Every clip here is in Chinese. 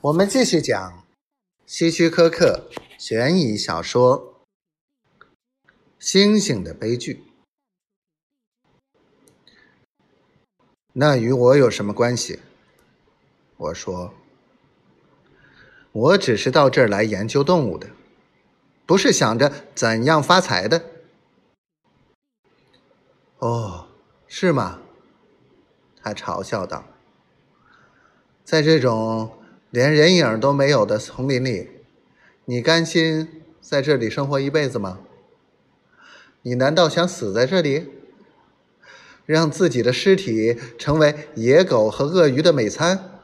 我们继续讲希区柯克悬疑小说《星星的悲剧》。那与我有什么关系？我说，我只是到这儿来研究动物的，不是想着怎样发财的。哦，是吗？他嘲笑道，在这种……连人影都没有的丛林里，你甘心在这里生活一辈子吗？你难道想死在这里，让自己的尸体成为野狗和鳄鱼的美餐？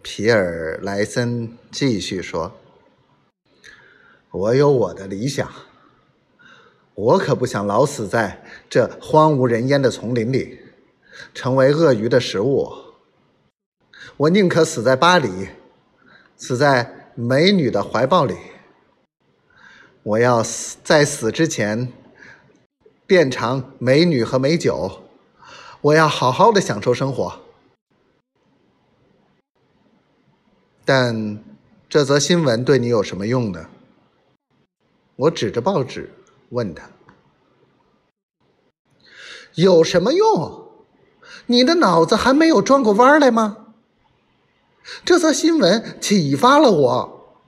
皮尔莱森继续说：“我有我的理想，我可不想老死在这荒无人烟的丛林里，成为鳄鱼的食物。”我宁可死在巴黎，死在美女的怀抱里。我要死在死之前变尝美女和美酒。我要好好的享受生活。但这则新闻对你有什么用呢？我指着报纸问他：“有什么用？你的脑子还没有转过弯来吗？”这则新闻启发了我，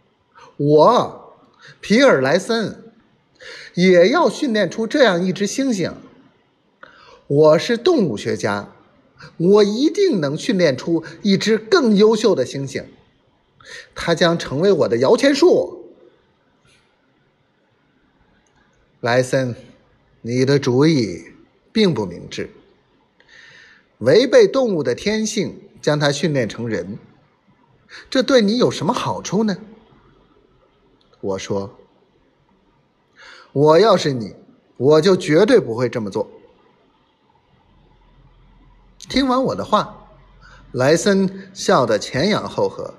我皮尔莱森也要训练出这样一只猩猩。我是动物学家，我一定能训练出一只更优秀的猩猩，它将成为我的摇钱树。莱森，你的主意并不明智，违背动物的天性，将它训练成人。这对你有什么好处呢？我说：“我要是你，我就绝对不会这么做。”听完我的话，莱森笑得前仰后合，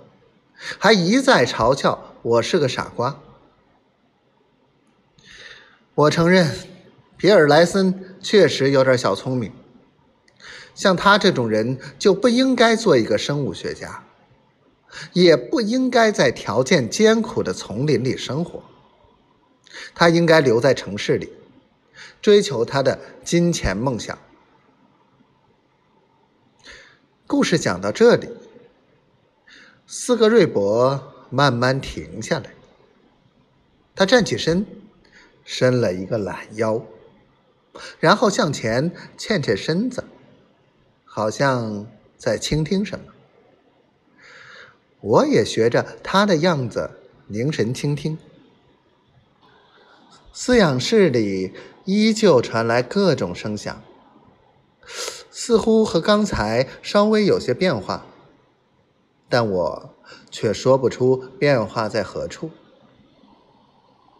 还一再嘲笑我是个傻瓜。我承认，皮尔莱森确实有点小聪明。像他这种人，就不应该做一个生物学家。也不应该在条件艰苦的丛林里生活。他应该留在城市里，追求他的金钱梦想。故事讲到这里，斯格瑞博慢慢停下来，他站起身，伸了一个懒腰，然后向前欠欠身子，好像在倾听什么。我也学着他的样子凝神倾听。饲养室里依旧传来各种声响，似乎和刚才稍微有些变化，但我却说不出变化在何处。